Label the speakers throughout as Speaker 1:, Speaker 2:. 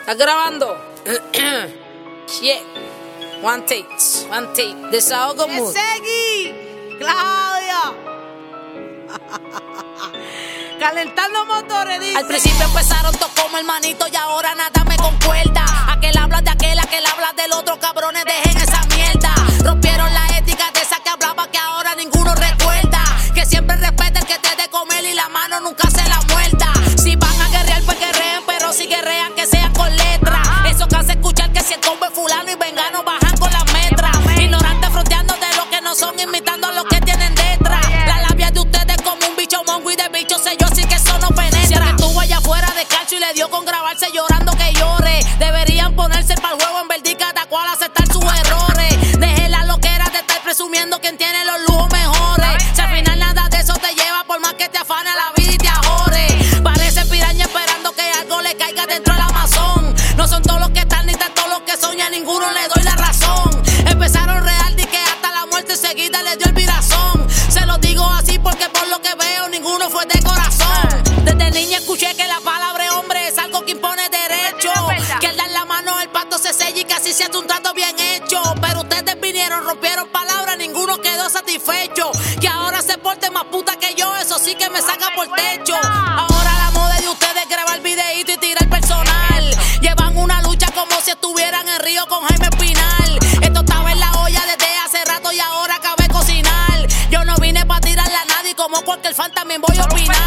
Speaker 1: ¿Estás grabando? Shit. One take, one take. Desahogo mood.
Speaker 2: Seguí, Claudia. Calentando motores, dice.
Speaker 1: Al principio empezaron todos como hermanito y ahora nada me concuerda. Llorando que llore. Deberían ponerse para el juego en vez de cada cual aceptar sus errores. Deje la loquera de estar presumiendo quien tiene los lujos mejores. Si al final nada de eso te lleva, por más que te afane la vida y te ajore. Parece piraña esperando que algo le caiga dentro del Amazon. No son todos los que están ni tan todos los que soñan, ninguno le doy la razón. Empezaron real y que hasta la muerte seguida le dio el así se hace un trato bien hecho. Pero ustedes vinieron, rompieron palabras, ninguno quedó satisfecho. Que ahora se porte más puta que yo, eso sí que me saca por techo. Ahora la moda de ustedes es grabar videíto y tirar personal. Llevan una lucha como si estuvieran en Río con Jaime Espinal. Esto estaba en la olla desde hace rato y ahora acabé de cocinar. Yo no vine para tirarle a nadie como cualquier fan también voy a opinar.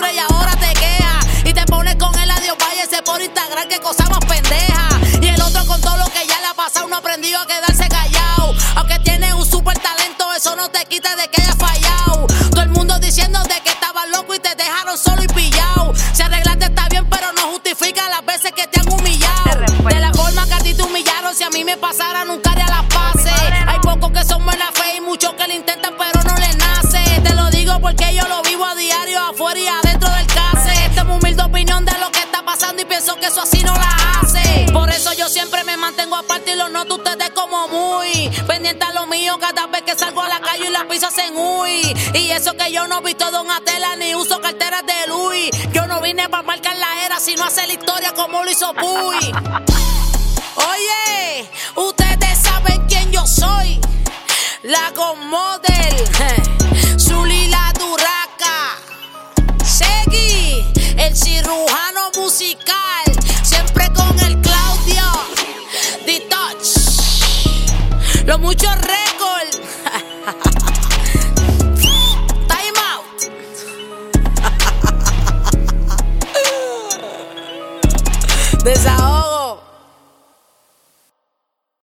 Speaker 1: Libre y ahora te quejas. Y te pones con el adiós, váyase por Instagram, que cosa más pendeja. Y el otro con todo lo que ya le ha pasado, no aprendió a quedarse callado. Aunque tiene un super talento, eso no te quita de que haya fallado. Todo el mundo diciendo de que estabas loco y te dejaron solo y pillado. Si arreglaste está bien, pero no justifica las veces que te han humillado. De la forma que a ti te humillaron, si a mí me pasara, nunca haría las paces. Hay pocos que son buena fe y muchos que lo intentan, pero no les nace. Te lo digo porque yo lo vivo a diario, y pienso que eso así no la hace. Por eso yo siempre me mantengo aparte y lo noto ustedes como muy pendiente a lo mío cada vez que salgo a la calle y las pisas en uy. Y eso que yo no visto Donatella ni uso carteras de Louis. Yo no vine para marcar la era, sino hacer la historia como lo hizo Puy. Oye, ustedes saben quién yo soy. La Godmodel, los muchos récords. Time out. Desahogo.